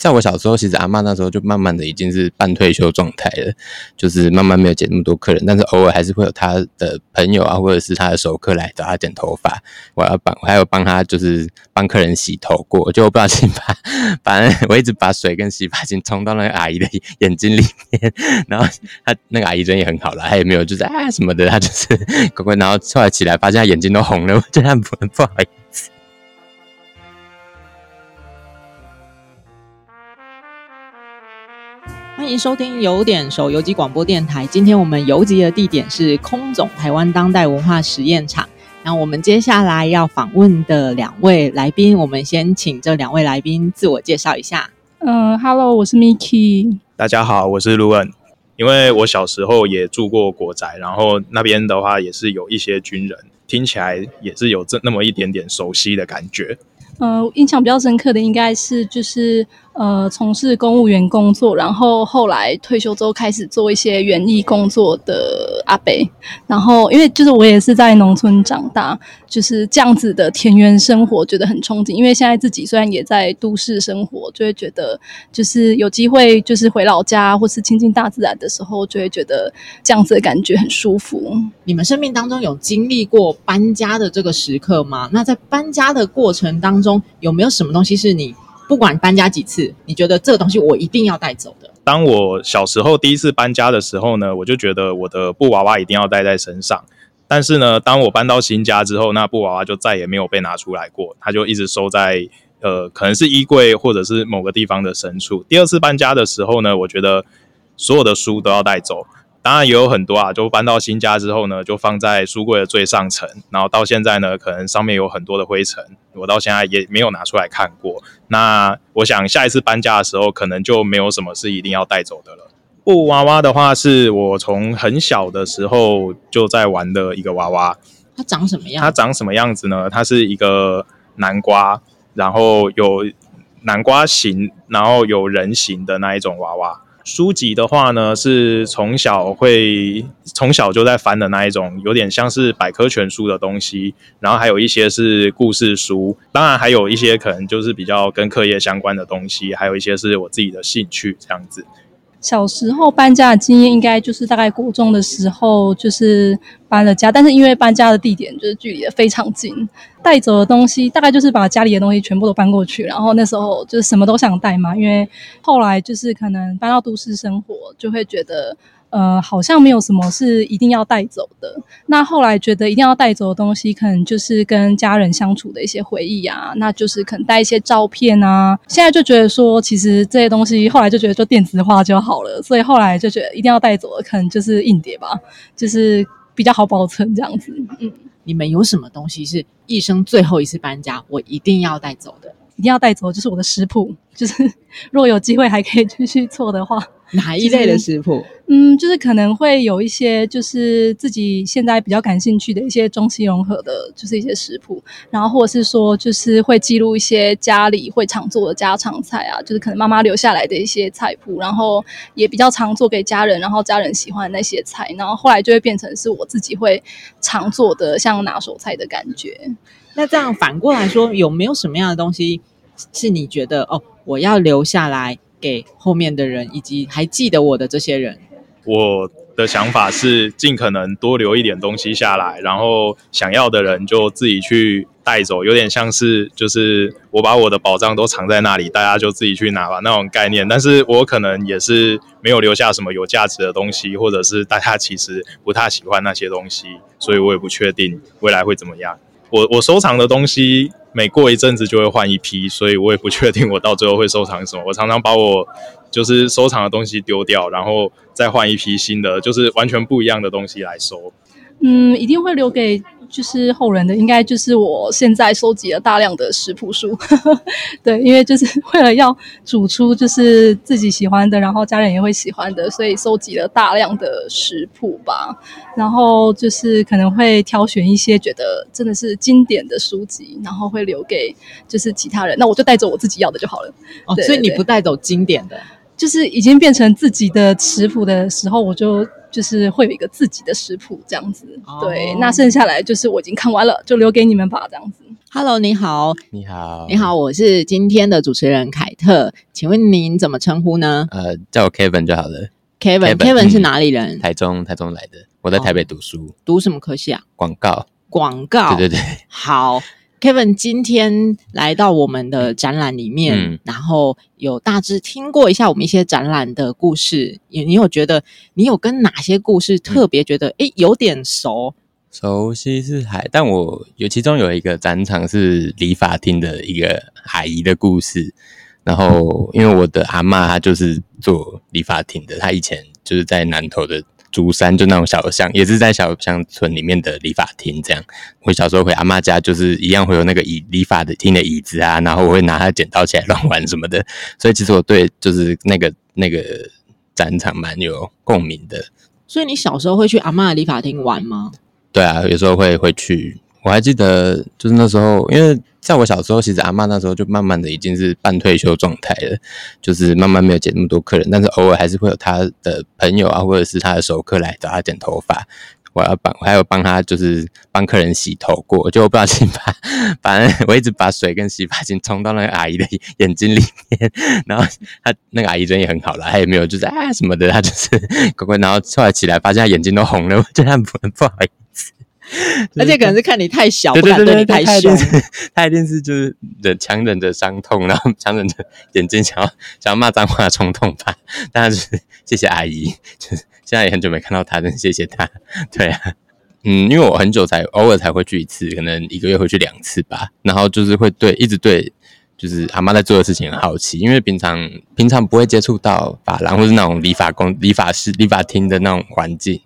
在我小时候，其实阿嬷那时候就慢慢的已经是半退休状态了，就是慢慢没有剪那么多客人，但是偶尔还是会有她的朋友啊，或者是她的熟客来找她剪头发。我要帮，我还有帮她就是帮客人洗头过，就我不小心把，反正我一直把水跟洗发精冲到那个阿姨的眼睛里面，然后她那个阿姨人也很好啦，她也没有就是啊什么的，她就是 乖乖，然后后来起来发现她眼睛都红了，我觉得很不好。迎收听有点熟游击广播电台。今天我们游击的地点是空总台湾当代文化实验场。那我们接下来要访问的两位来宾，我们先请这两位来宾自我介绍一下。嗯哈喽，我是 Miki。大家好，我是 Luan。因为我小时候也住过国宅，然后那边的话也是有一些军人，听起来也是有这那么一点点熟悉的感觉。呃，印象比较深刻的应该是就是。呃，从事公务员工作，然后后来退休之后开始做一些园艺工作的阿伯。然后因为就是我也是在农村长大，就是这样子的田园生活，觉得很憧憬。因为现在自己虽然也在都市生活，就会觉得就是有机会就是回老家或是亲近大自然的时候，就会觉得这样子的感觉很舒服。你们生命当中有经历过搬家的这个时刻吗？那在搬家的过程当中，有没有什么东西是你？不管搬家几次，你觉得这个东西我一定要带走的？当我小时候第一次搬家的时候呢，我就觉得我的布娃娃一定要带在身上。但是呢，当我搬到新家之后，那布娃娃就再也没有被拿出来过，它就一直收在呃，可能是衣柜或者是某个地方的深处。第二次搬家的时候呢，我觉得所有的书都要带走。当然也有很多啊，就搬到新家之后呢，就放在书柜的最上层，然后到现在呢，可能上面有很多的灰尘，我到现在也没有拿出来看过。那我想下一次搬家的时候，可能就没有什么是一定要带走的了。布娃娃的话，是我从很小的时候就在玩的一个娃娃。它长什么样？它长什么样子呢？它是一个南瓜，然后有南瓜形，然后有人形的那一种娃娃。书籍的话呢，是从小会从小就在翻的那一种，有点像是百科全书的东西，然后还有一些是故事书，当然还有一些可能就是比较跟课业相关的东西，还有一些是我自己的兴趣这样子。小时候搬家的经验，应该就是大概国中的时候，就是搬了家，但是因为搬家的地点就是距离的非常近，带走的东西大概就是把家里的东西全部都搬过去，然后那时候就是什么都想带嘛，因为后来就是可能搬到都市生活，就会觉得。呃，好像没有什么是一定要带走的。那后来觉得一定要带走的东西，可能就是跟家人相处的一些回忆啊，那就是可能带一些照片啊。现在就觉得说，其实这些东西后来就觉得就电子化就好了，所以后来就觉得一定要带走的，可能就是硬碟吧，就是比较好保存这样子。嗯，你们有什么东西是一生最后一次搬家，我一定要带走的？一定要带走就是我的食谱，就是 如果有机会还可以继续做的话。哪一类的食谱？嗯，就是可能会有一些，就是自己现在比较感兴趣的一些中西融合的，就是一些食谱。然后或者是说，就是会记录一些家里会常做的家常菜啊，就是可能妈妈留下来的一些菜谱，然后也比较常做给家人，然后家人喜欢那些菜，然后后来就会变成是我自己会常做的像拿手菜的感觉。那这样反过来说，有没有什么样的东西是你觉得哦，我要留下来？给后面的人，以及还记得我的这些人，我的想法是尽可能多留一点东西下来，然后想要的人就自己去带走，有点像是就是我把我的宝藏都藏在那里，大家就自己去拿吧那种概念。但是我可能也是没有留下什么有价值的东西，或者是大家其实不太喜欢那些东西，所以我也不确定未来会怎么样。我我收藏的东西。每过一阵子就会换一批，所以我也不确定我到最后会收藏什么。我常常把我就是收藏的东西丢掉，然后再换一批新的，就是完全不一样的东西来收。嗯，一定会留给。就是后人的，应该就是我现在收集了大量的食谱书，对，因为就是为了要煮出就是自己喜欢的，然后家人也会喜欢的，所以收集了大量的食谱吧。然后就是可能会挑选一些觉得真的是经典的书籍，然后会留给就是其他人。那我就带走我自己要的就好了。对对对。哦，所以你不带走经典的，就是已经变成自己的食谱的时候，我就就是会有一个自己的食谱这样子。哦、对，那剩下来就是我已经看完了，就留给你们吧，这样子。Hello，你好，你好，你好，我是今天的主持人凯特，请问您怎么称呼呢？呃，叫我 Kevin 就好了。Kevin，Kevin Kevin, 是哪里人？台中，台中来的。我在台北读书。哦、读什么科系啊？广告。广告。对对对。好。Kevin 今天来到我们的展览里面，嗯、然后有大致听过一下我们一些展览的故事。你你有觉得你有跟哪些故事特别觉得哎、嗯、有点熟？熟悉是海，但我有其中有一个展场是理发厅的一个阿姨的故事。然后因为我的阿嬷她就是做理发厅的，她以前就是在南投的。竹山就那种小巷，也是在小乡村里面的理发厅。这样，我小时候回阿妈家，就是一样会有那个椅理发的厅的椅子啊，然后我会拿它剪刀起来乱玩什么的。所以其实我对就是那个那个展场蛮有共鸣的。所以你小时候会去阿妈的理发厅玩吗？对啊，有时候会会去。我还记得，就是那时候，因为在我小时候，其实阿嬷那时候就慢慢的已经是半退休状态了，就是慢慢没有剪那么多客人，但是偶尔还是会有她的朋友啊，或者是她的熟客来找她剪头发。我要帮，我还有帮他，就是帮客人洗头过，就我不小心把，反正我一直把水跟洗发精冲到那个阿姨的眼睛里面，然后他那个阿姨人也很好了，她也没有就是啊什么的，她就是乖乖，然后后来起来发现她眼睛都红了，我觉得很不好意思。而且可能是看你太小，不敢对你太凶。他一定是就是忍强忍着伤痛，然后 强忍着眼睛想要想要骂脏话的冲动吧。但是谢谢阿姨，就是现在也很久没看到她，真谢谢她。对啊，嗯，因为我很久才偶尔才会去一次，可能一个月会去两次吧。然后就是会对一直对。就是阿嬷在做的事情很好奇，因为平常平常不会接触到发廊或是那种理发工、理发师、理发厅的那种环境。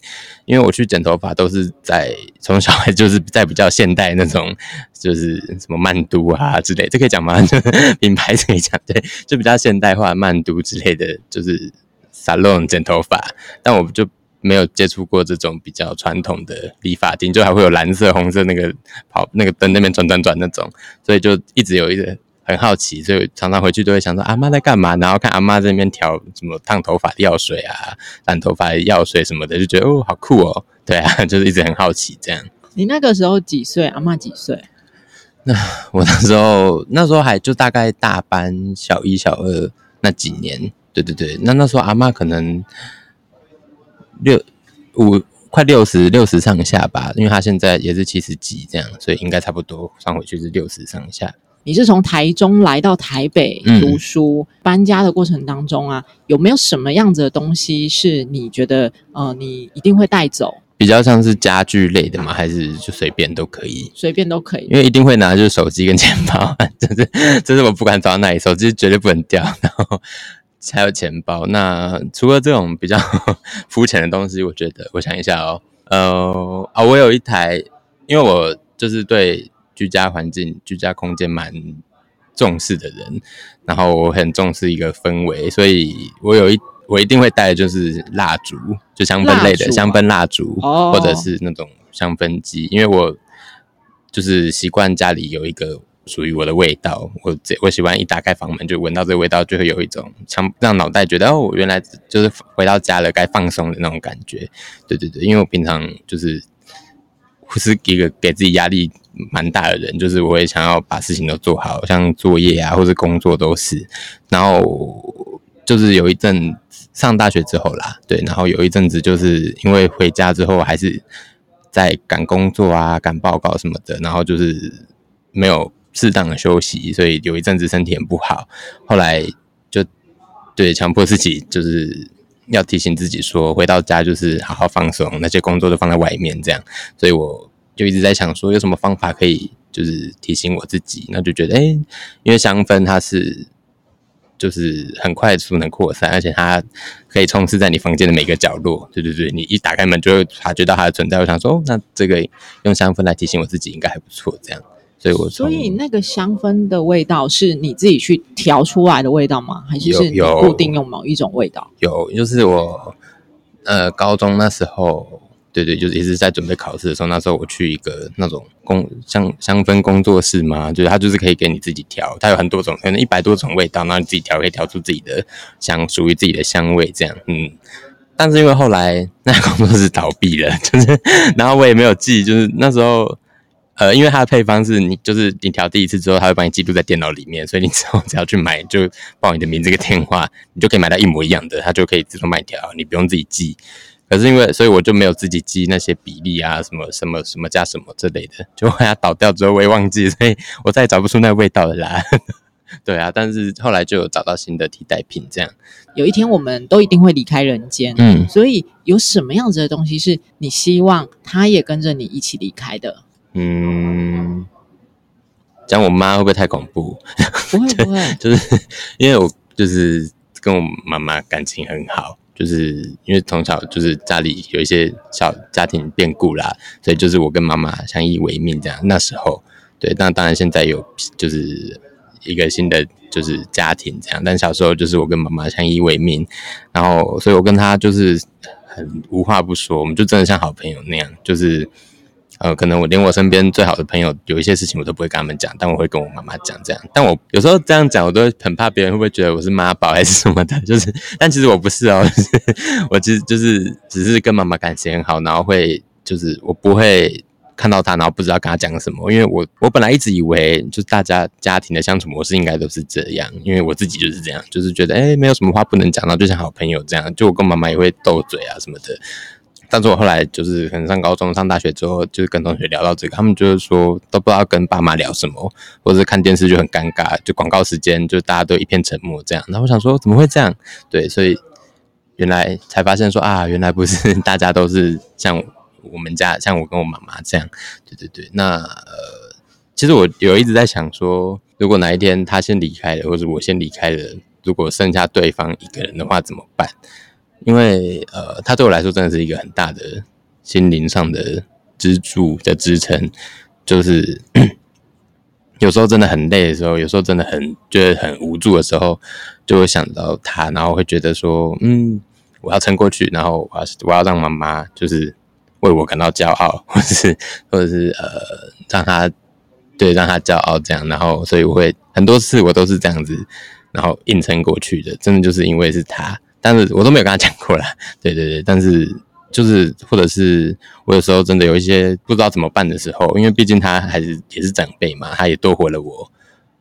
因为我去剪头发都是在从小孩就是在比较现代那种，就是什么曼都啊之类，这可以讲吗？品牌可以讲，对，就比较现代化曼都之类的，就是 salon 剪头发。但我就没有接触过这种比较传统的理发厅，就还会有蓝色、红色那个跑那个灯那边转转转那种，所以就一直有一个。很好奇，所以常常回去都会想说阿妈在干嘛，然后看阿嬷在那边调什么烫头发的药水啊，染头发的药水什么的，就觉得哦，好酷哦。对啊，就是一直很好奇这样。你那个时候几岁？阿妈几岁？那我那时候那时候还就大概大班小一、小二那几年。对对对，那那时候阿妈可能六五快六十六十上下吧，因为她现在也是七十几这样，所以应该差不多算回去是六十上下。你是从台中来到台北读书，嗯、搬家的过程当中啊，有没有什么样子的东西是你觉得呃，你一定会带走？比较像是家具类的吗？还是就随便都可以？随便都可以，因为一定会拿就是手机跟钱包，这是这是我不管走到哪里，手机绝对不能掉，然后还有钱包。那除了这种比较 肤浅的东西，我觉得我想一下哦，呃啊，我有一台，因为我就是对。居家环境、居家空间蛮重视的人，然后我很重视一个氛围，所以我有一我一定会带的就是蜡烛，就香氛类的香氛蜡烛，哦、或者是那种香氛机，因为我就是习惯家里有一个属于我的味道，我我喜欢一打开房门就闻到这个味道，就会有一种强让脑袋觉得哦，我原来就是回到家了，该放松的那种感觉。对对对，因为我平常就是不是一个给自己压力。蛮大的人，就是我也想要把事情都做好，像作业啊或者工作都是。然后就是有一阵上大学之后啦，对，然后有一阵子就是因为回家之后还是在赶工作啊、赶报告什么的，然后就是没有适当的休息，所以有一阵子身体很不好。后来就对强迫自己，就是要提醒自己说，回到家就是好好放松，那些工作都放在外面这样。所以我。就一直在想说有什么方法可以就是提醒我自己，那就觉得哎、因为香氛它是就是很快速能扩散，而且它可以充斥在你房间的每个角落。对对对，你一打开门就会察觉到它的存在。我想说，哦，那这个用香氛来提醒我自己应该还不错。这样，所以我所以那个香氛的味道是你自己去调出来的味道吗？还是是你固定用某一种味道？有，有，就是我呃高中那时候。对对，就是一直在准备考试的时候，那时候我去一个那种工香香氛工作室嘛，就是它就是可以给你自己调，它有很多种，可能一百多种味道，然后你自己调可以调出自己的香，属于自己的香味这样。嗯，但是因为后来那个工作室倒闭了，就是然后我也没有记，就是那时候。呃，因为它的配方是你就是你调第一次之后，它会帮你记录在电脑里面，所以你之后只要去买，就报你的名字跟电话，你就可以买到一模一样的，它就可以自动帮你调，你不用自己记。可是因为，所以我就没有自己记那些比例啊，什么什么什么加什么之类的，就它倒掉之后我也忘记，所以我再也找不出那味道了啦。对啊，但是后来就有找到新的替代品，这样。有一天我们都一定会离开人间，嗯，所以有什么样子的东西是你希望它也跟着你一起离开的？嗯，讲我妈会不会太恐怖？不会不会，就是因为我就是跟我妈妈感情很好，就是因为从小就是家里有一些小家庭变故啦，所以就是我跟妈妈相依为命这样。那时候对，但当然现在有就是一个新的就是家庭这样，但小时候就是我跟妈妈相依为命，然后所以我跟她就是很无话不说，我们就真的像好朋友那样，就是。呃，可能我连我身边最好的朋友有一些事情我都不会跟他们讲，但我会跟我妈妈讲这样。但我有时候这样讲，我都很怕别人会不会觉得我是妈宝还是什么的。就是，但其实我不是哦，我其实就是只是跟妈妈感情很好，然后会就是我不会看到她，然后不知道跟她讲什么。因为我我本来一直以为就是大家家庭的相处模式应该都是这样，因为我自己就是这样，就是觉得诶没有什么话不能讲，然后就像好朋友这样。就我跟妈妈也会斗嘴啊什么的。但是我后来就是可能上高中、上大学之后，就是跟同学聊到这个，他们就是说都不知道跟爸妈聊什么，或者是看电视就很尴尬，就广告时间就大家都一片沉默这样。然后我想说怎么会这样？对，所以原来才发现说啊，原来不是 大家都是像我们家，像我跟我妈妈这样。对对对，那呃，其实我有一直在想说，如果哪一天他先离开了，或者我先离开了，如果剩下对方一个人的话怎么办？因为呃，他对我来说真的是一个很大的心灵上的支柱的支撑，就是 有时候真的很累的时候，有时候真的很觉得很无助的时候，就会想到他，然后会觉得说，嗯，我要撑过去，然后我要我要让妈妈就是为我感到骄傲，或者是或者是呃，让他对让他骄傲这样，然后所以我会很多次我都是这样子，然后硬撑过去的，真的就是因为是他。但是我都没有跟他讲过啦，对对对，但是就是或者是我有时候真的有一些不知道怎么办的时候，因为毕竟他还是也是长辈嘛，他也多活了我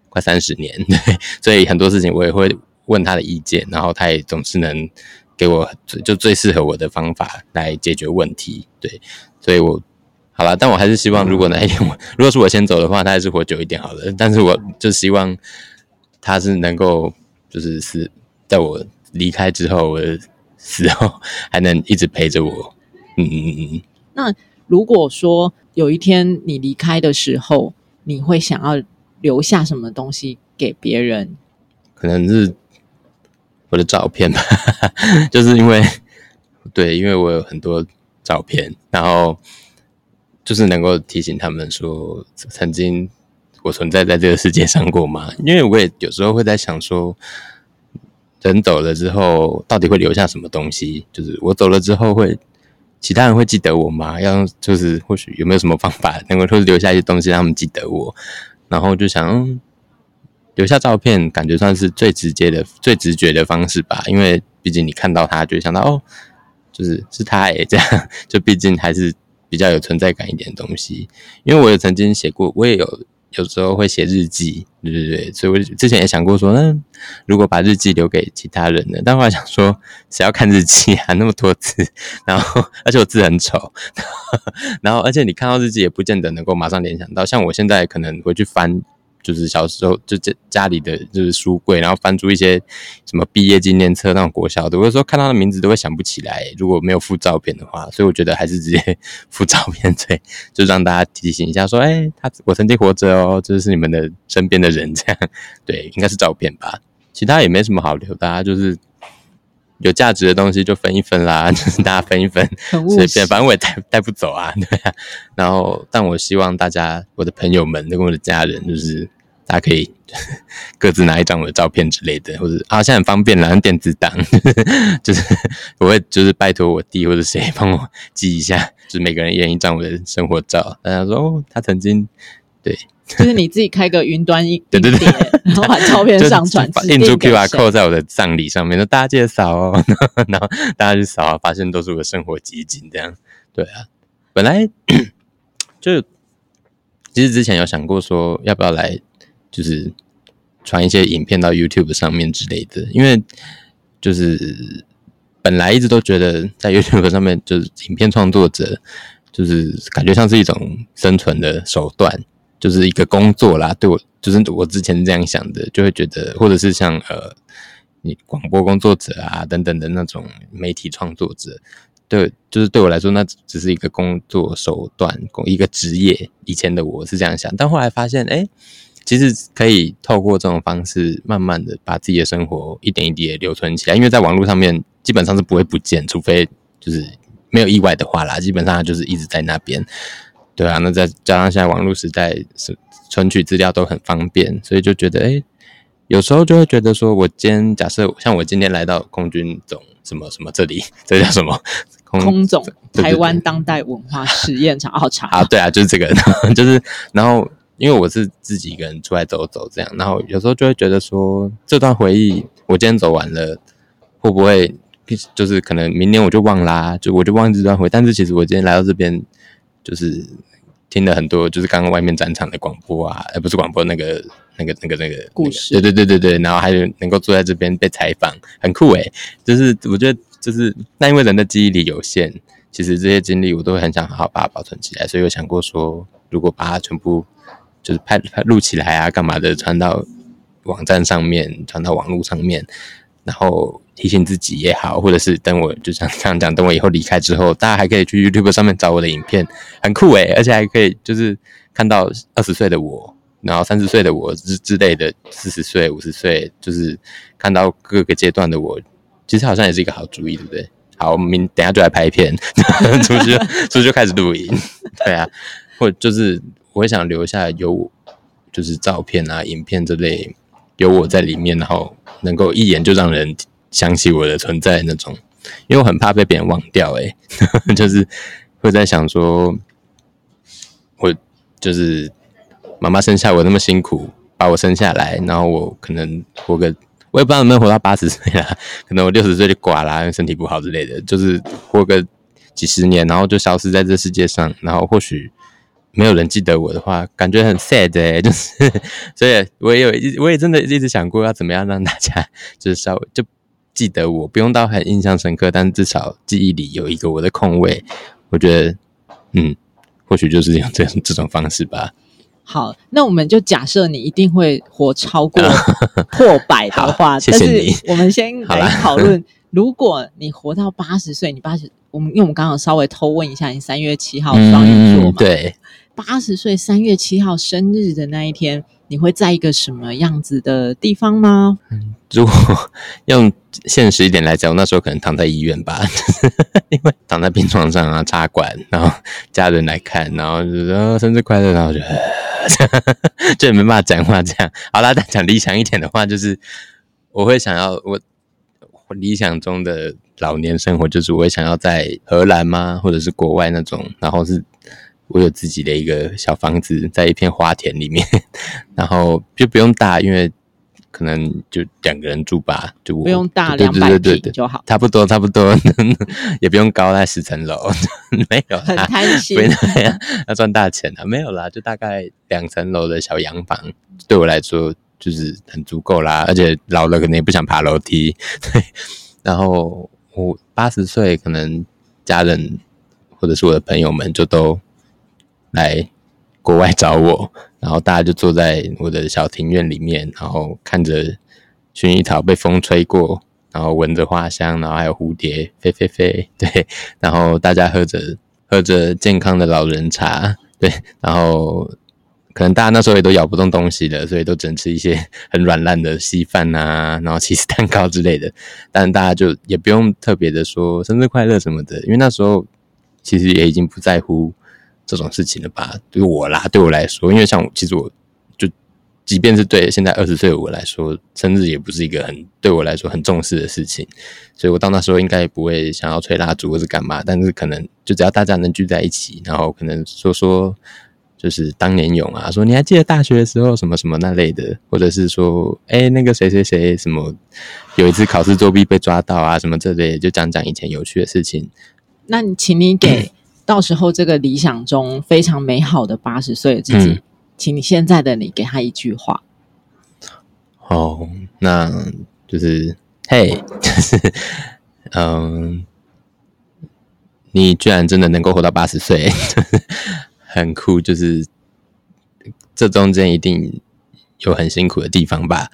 快三十年，对，所以很多事情我也会问他的意见，然后他也总是能给我就最适合我的方法来解决问题，对，所以我好了，但我还是希望如果哪一天我 如果是我先走的话，他还是活久一点好了，但是我就希望他是能够就是是在我。离开之后，我的时候还能一直陪着我。嗯嗯嗯。那如果说有一天你离开的时候，你会想要留下什么东西给别人？可能是我的照片吧，就是因为对，因为我有很多照片，然后就是能够提醒他们说，曾经我存在在这个世界上过吗？因为我也有时候会在想说。人走了之后，到底会留下什么东西？就是我走了之后，会其他人会记得我吗？要就是或许有没有什么方法能够留下一些东西让他们记得我？然后就想，留下照片，感觉算是最直接的、最直觉的方式吧。因为毕竟你看到他，就想到哦，就是是他诶，这样就毕竟还是比较有存在感一点的东西。因为我也曾经写过，我也有。有时候会写日记，对对对，所以我之前也想过说，那如果把日记留给其他人呢？但后来想说，谁要看日记啊？那么多字，然后而且我字很丑，然后而且你看到日记也不见得能够马上联想到，像我现在可能回去翻。就是小时候就家家里的就是书柜，然后翻出一些什么毕业纪念册那种国小的，我有时候看他的名字都会想不起来，如果没有附照片的话，所以我觉得还是直接 附照片最，就让大家提醒一下说，哎、他我曾经活着哦，这是你们的身边的人这样，对，应该是照片吧，其他也没什么好留的，啊，就是有价值的东西就分一分啦，就是大家分一分，随便，反正我也带带不走啊，对啊，然后但我希望大家，我的朋友们跟我的家人，就是。大家可以各自拿一张我的照片之类的，或者啊，现在很方便啦，用电子档，就是我会就是拜托我弟或者谁帮我寄一下，就是每个人一人一张我的生活照。大家说哦，他曾经对，就是你自己开个云端硬对对对，然后把照片上传，印出 QR code 在我的葬礼上面，那大家记得扫哦，然后大家去扫，发现都是我的生活集锦这样。对啊，本来 就其实之前有想过说要不要来，就是传一些影片到 YouTube 上面之类的，因为就是本来一直都觉得在 YouTube 上面就是影片创作者，就是感觉像是一种生存的手段。就是一个工作啦，对我就是我之前这样想的，就会觉得，或者是像呃，你广播工作者啊等等的那种媒体创作者，对，就是对我来说，那只是一个工作手段，一个职业。以前的我是这样想，但后来发现，哎，其实可以透过这种方式，慢慢的把自己的生活一点一滴的留存起来，因为在网络上面基本上是不会不见，除非就是没有意外的话啦，基本上就是一直在那边。对啊，那再加上现在网络时代，是存取资料都很方便，所以就觉得，哎，有时候就会觉得说，我今天假设像我今天来到空军总什么什么这里，这叫什么？空，空总台湾当代文化实验场，好长啊！对啊，就是这个，就是然后因为我是自己一个人出来走走这样，然后有时候就会觉得说，这段回忆我今天走完了，会不会就是可能明年我就忘啦，就我就忘记这段回忆，但是其实我今天来到这边。就是听了很多，就是刚刚外面展场的广播啊，而不是广播那个那个那个那个故事，对对对对对，然后还有能够坐在这边被采访，很酷诶。就是我觉得，就是那因为人的记忆力有限，其实这些经历我都会很想好好把它保存起来，所以我想过说，如果把它全部就是拍拍录起来啊，干嘛的，传到网站上面，传到网络上面，然后。提醒自己也好，或者是等我就像这样讲，等我以后离开之后，大家还可以去 YouTube 上面找我的影片，很酷诶，而且还可以就是看到二十岁的我，然后三十岁的我之之类的，四十岁、五十岁，就是看到各个阶段的我，其实好像也是一个好主意，对不对？好，我们明等下就来拍片，出去出去就开始录音，对啊，或就是我会想留下有就是照片啊、影片之类，有我在里面，然后能够一眼就让人。想起我的存在那种，因为我很怕被别人忘掉，欸，诶，就是会在想说，我就是妈妈生下我那么辛苦，把我生下来，然后我可能活个，我也不知道能不能活到八十岁啦，可能我六十岁就挂啦，因为身体不好之类的，就是活个几十年，然后就消失在这世界上，然后或许没有人记得我的话，感觉很 sad 诶，就是，所以我也有一，我也真的一直想过要怎么样让大家就是稍微就。记得我不用到很印象深刻，但至少记忆里有一个我的空位。我觉得，嗯，或许就是用这这种方式吧。好，那我们就假设你一定会活超过 破百的话，谢谢你。我们先来讨论，如果你活到八十岁，你八十，我们因为我们刚刚稍微偷问一下，你三月七号双鱼座嘛？对，八十岁三月七号生日的那一天。你会在一个什么样子的地方吗？如果 用现实一点来讲，我那时候可能躺在医院吧，因为躺在病床上啊，插管，然后家人来看，然后就说、生日快乐，然后就就也没办法讲话。这样好啦，但讲理想一点的话，就是我会想要我我理想中的老年生活，就是我会想要在荷兰吗，或者是国外那种，然后是。我有自己的一个小房子，在一片花田里面，然后就不用大，因为可能就两个人住吧，就不用大，两百平就好，差不多差不多，也不用高，在十层楼，没有啦，很贪心，要赚大钱啊，没有啦，就大概两层楼的小洋房，对我来说就是很足够啦，而且老了可能也不想爬楼梯，对，然后我八十岁，可能家人或者是我的朋友们就都。来国外找我，然后大家就坐在我的小庭院里面，然后看着薰衣草被风吹过，然后闻着花香，然后还有蝴蝶飞飞飞，对，然后大家喝着喝着健康的老人茶，对，然后可能大家那时候也都咬不动东西了，所以都只能吃一些很软烂的稀饭啊，然后起司蛋糕之类的，但大家就也不用特别的说生日快乐什么的，因为那时候其实也已经不在乎。这种事情了吧？对我啦，对我来说，因为像其实我就，即便是对现在二十岁的我来说，生日也不是一个很对我来说很重视的事情，所以我到那时候应该也不会想要吹蜡烛或是干嘛，但是可能就只要大家能聚在一起，然后可能说说就是当年勇啊，说你还记得大学的时候什么什么那类的，或者是说，哎、那个谁谁谁什么有一次考试作弊被抓到啊，什么这类，就讲讲以前有趣的事情。那你请你给到时候这个理想中非常美好的八十岁的自己，嗯、请你现在的你给他一句话。哦，那就是嘿，就是嗯，你居然真的能够活到八十岁。很酷，就是这中间一定有很辛苦的地方吧。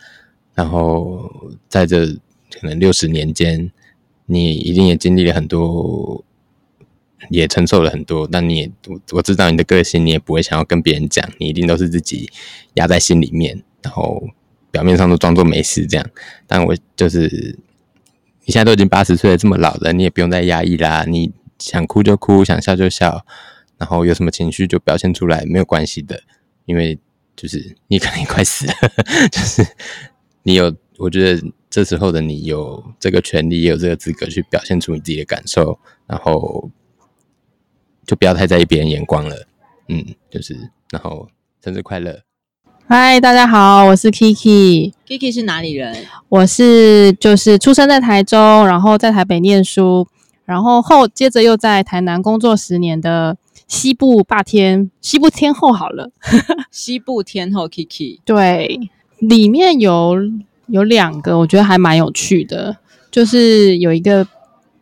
然后在这可能六十年间，你一定也经历了很多，也承受了很多。但你也我我知道你的个性，你也不会想要跟别人讲，你一定都是自己压在心里面，然后表面上都装作没事这样。但我就是你现在都已经八十岁了，这么老了，你也不用再压抑啦。你想哭就哭，想笑就笑。然后有什么情绪就表现出来，没有关系的，因为就是你可能快死了，就是你有，我觉得这时候的你有这个权利，也有这个资格去表现出你自己的感受，然后就不要太在意别人眼光了，嗯，就是然后生日快乐！嗨，大家好，我是 Kiki，Kiki 是哪里人？我是就是出生在台中，然后在台北念书，然后后接着又在台南工作十年的。西部霸天，西部天后好了，西部天后 Kiki，对，里面有有两个，我觉得还蛮有趣的，就是有一个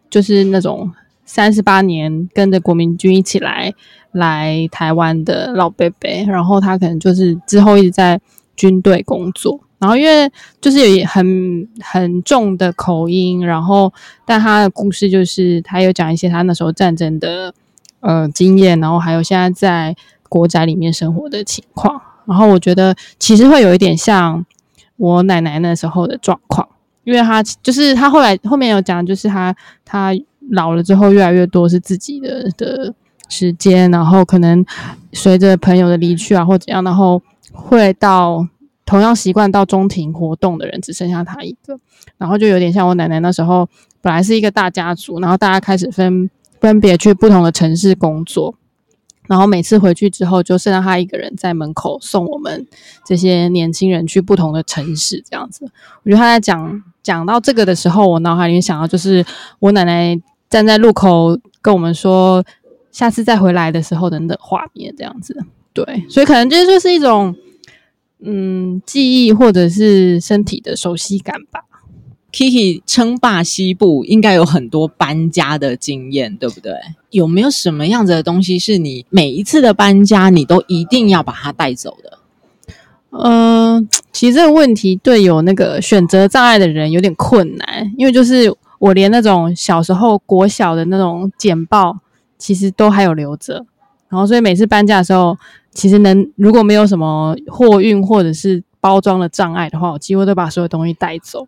就是那种三十八年跟着国民军一起来来台湾的老伯伯，然后他可能就是之后一直在军队工作，然后因为就是有很很重的口音，然后但他的故事就是他有讲一些他那时候战争的。呃，经验，然后还有现在在国宅里面生活的情况，然后我觉得其实会有一点像我奶奶那时候的状况，因为她就是她后来后面有讲，就是她她老了之后越来越多是自己的的时间，然后可能随着朋友的离去啊或怎样，然后会到同样习惯到中庭活动的人只剩下她一个，然后就有点像我奶奶那时候本来是一个大家族，然后大家开始分。分别去不同的城市工作，然后每次回去之后，就剩下他一个人在门口送我们这些年轻人去不同的城市，这样子。我觉得他在讲讲到这个的时候，我脑海里面想到就是我奶奶站在路口跟我们说下次再回来的时候等等画面，这样子。对，所以可能这就是一种嗯记忆或者是身体的熟悉感吧。Kiki 称霸西部，应该有很多搬家的经验，对不对？有没有什么样子的东西是你每一次的搬家，你都一定要把它带走的？嗯、呃，其实这个问题对有那个选择障碍的人有点困难，因为就是我连那种小时候国小的那种简报，其实都还有留着。然后所以每次搬家的时候，其实能如果没有什么货运或者是包装的障碍的话，我几乎都把所有东西带走。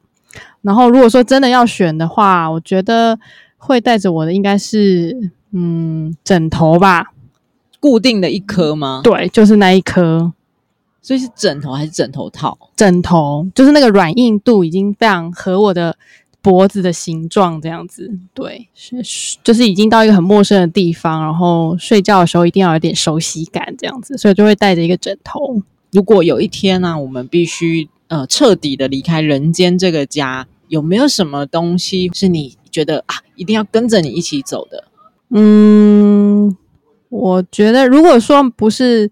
然后，如果说真的要选的话，我觉得会带着我的应该是嗯枕头吧，固定的一颗吗？对，就是那一颗。所以是枕头还是枕头套？枕头，就是那个软硬度已经非常合我的脖子的形状这样子。对，是就是已经到一个很陌生的地方，然后睡觉的时候一定要有点熟悉感这样子，所以就会带着一个枕头。如果有一天呢、啊，我们必须。呃，彻底的离开人间这个家，有没有什么东西是你觉得啊，一定要跟着你一起走的？嗯，我觉得如果说不是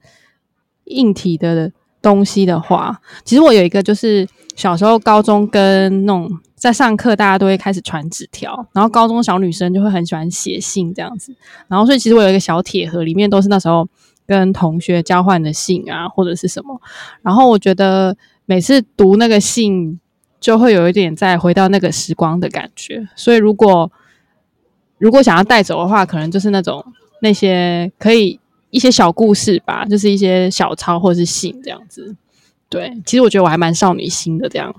硬体的东西的话，其实我有一个，就是小时候高中跟那种在上课，大家都会开始传纸条，然后高中小女生就会很喜欢写信这样子，然后所以其实我有一个小铁盒，里面都是那时候跟同学交换的信啊，或者是什么，然后我觉得。每次读那个信，就会有一点再回到那个时光的感觉。所以，如果如果想要带走的话，可能就是那种那些可以一些小故事吧，就是一些小抄或者是信这样子。对，其实我觉得我还蛮少女心的这样。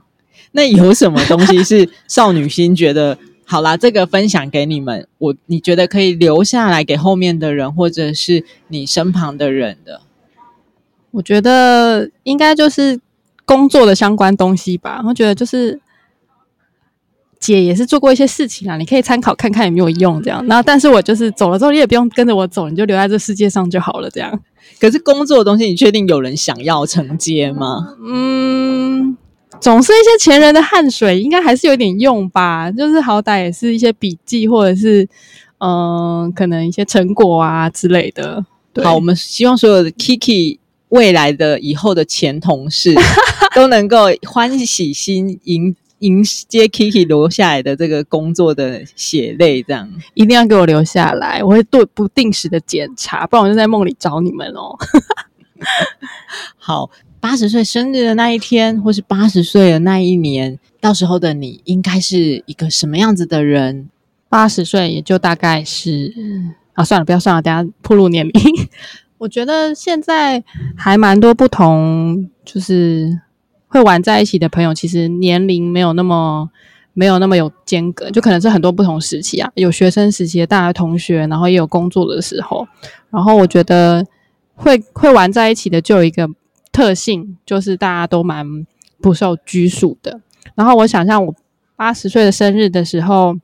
那有什么东西是少女心？觉得好啦，这个分享给你们，我你觉得可以留下来给后面的人，或者是你身旁的人的？我觉得应该就是。工作的相关东西吧，我觉得就是姐也是做过一些事情啊，你可以参考看看有没有用这样。然后，但是我就是走了之后，你也不用跟着我走，你就留在这世界上就好了这样。可是工作的东西，你确定有人想要承接吗？嗯，总是一些前人的汗水，应该还是有点用吧。就是好歹也是一些笔记，或者是嗯、呃，可能一些成果啊之类的。好，我们希望所有的 Kiki 未来的以后的前同事 都能够欢喜心迎迎接 Kiki 留下来的这个工作的血泪，这样一定要给我留下来，我会做不定时的检查，不然我就在梦里找你们哦。好，八十岁生日的那一天，或是八十岁的那一年，到时候的你应该是一个什么样子的人？八十岁也就大概是。啊，算了，不要算了，等下暴露年龄。我觉得现在还蛮多不同，就是会玩在一起的朋友，其实年龄没有那么没有那么有间隔，就可能是很多不同时期啊，有学生时期的大学同学，然后也有工作的时候。然后我觉得会会玩在一起的，就有一个特性，就是大家都蛮不受拘束的。然后我想象我八十岁的生日的时候。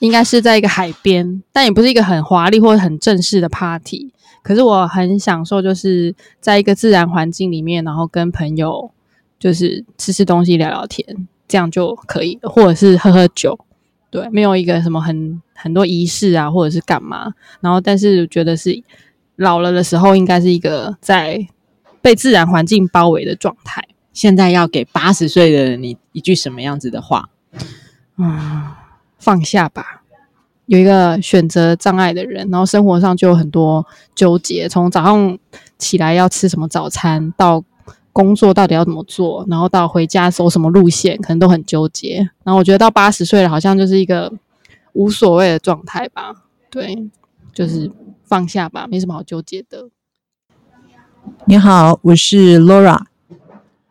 应该是在一个海边，但也不是一个很华丽或者很正式的 party。可是我很享受，就是在一个自然环境里面，然后跟朋友就是吃吃东西、聊聊天，这样就可以，或者是喝喝酒。对，没有一个什么很很多仪式啊，或者是干嘛。然后，但是觉得是老了的时候，应该是一个在被自然环境包围的状态。现在要给八十岁的你一句什么样子的话？嗯。放下吧，有一个选择障碍的人，然后生活上就有很多纠结。从早上起来要吃什么早餐，到工作到底要怎么做，然后到回家走什么路线，可能都很纠结。然后我觉得到八十岁了，好像就是一个无所谓的状态吧。对，就是放下吧，没什么好纠结的。你好，我是 Laura。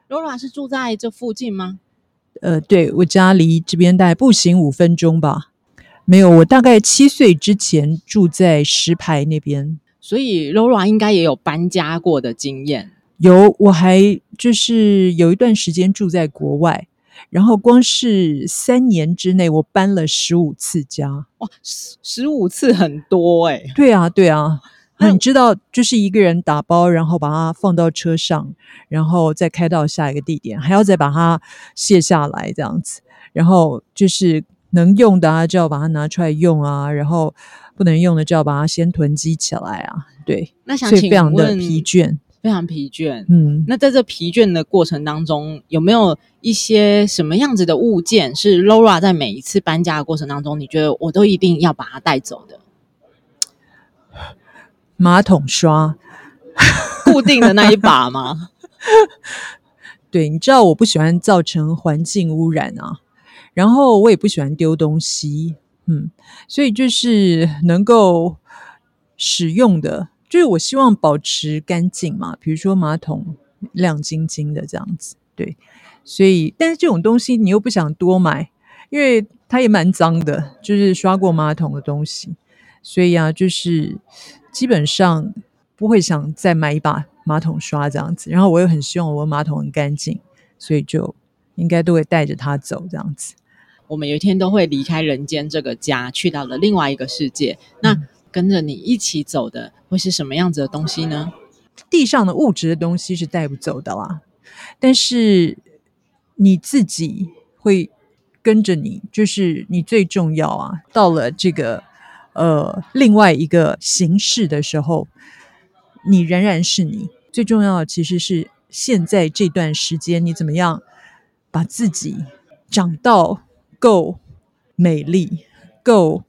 Laura 是住在这附近吗？呃，对，我家离这边大概步行五分钟吧。没有，我大概七岁之前住在石牌那边，所以 Laura 应该也有搬家过的经验。有，我还就是有一段时间住在国外，然后光是三年之内，我搬了十五次家。哇，十十五次很多哎。对啊，对啊。那你知道，就是一个人打包，然后把它放到车上，然后再开到下一个地点，还要再把它卸下来，这样子。然后就是能用的啊，就要把它拿出来用啊，然后不能用的就要把它先囤积起来啊。对，那想请问，非常的疲倦，非常疲倦。嗯，那在这疲倦的过程当中，有没有一些什么样子的物件是 Laura 在每一次搬家的过程当中，你觉得我都一定要把它带走的？马桶刷，固定的那一把吗？对，你知道我不喜欢造成环境污染啊，然后我也不喜欢丢东西，嗯，所以就是能够使用的，就是我希望保持干净嘛，比如说马桶亮晶晶的这样子，对，所以但是这种东西你又不想多买，因为它也蛮脏的，就是刷过马桶的东西，所以啊，就是。基本上不会想再买一把马桶刷这样子，然后我又很希望我的马桶很干净，所以就应该都会带着它走这样子。我们有一天都会离开人间这个家，去到了另外一个世界。那跟着你一起走的会是什么样子的东西呢？地上的物质的东西是带不走的啦，但是你自己会跟着你，就是你最重要啊。到了这个。呃，另外一个形式的时候，你仍然是你。最重要的其实是现在这段时间，你怎么样把自己长到够美丽、够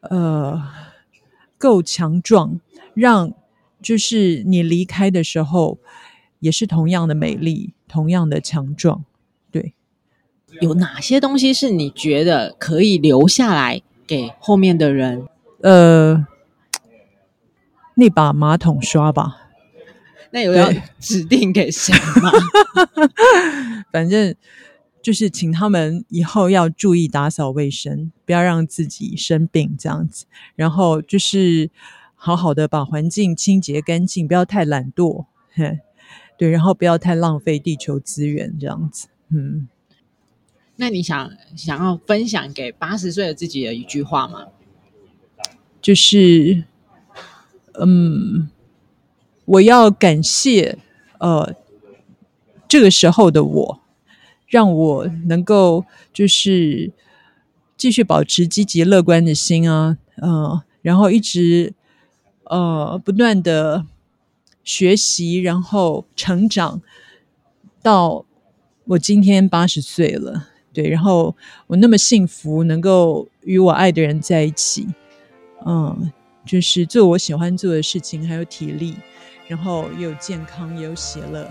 呃够强壮，让就是你离开的时候也是同样的美丽、同样的强壮。对，有哪些东西是你觉得可以留下来？给后面的人，呃，那把马桶刷吧。那有要指定给谁吗？反正就是请他们以后要注意打扫卫生，不要让自己生病这样子。然后就是好好的把环境清洁干净，不要太懒惰。对，然后不要太浪费地球资源这样子。嗯。那你想想要分享给八十岁的自己的一句话吗？就是，嗯，我要感谢呃这个时候的我，让我能够就是继续保持积极乐观的心啊，嗯、呃，然后一直呃不断的学习，然后成长到我今天八十岁了，对，然后我那么幸福，能够与我爱的人在一起。嗯，就是做我喜欢做的事情，还有体力，然后也有健康，也有喜乐。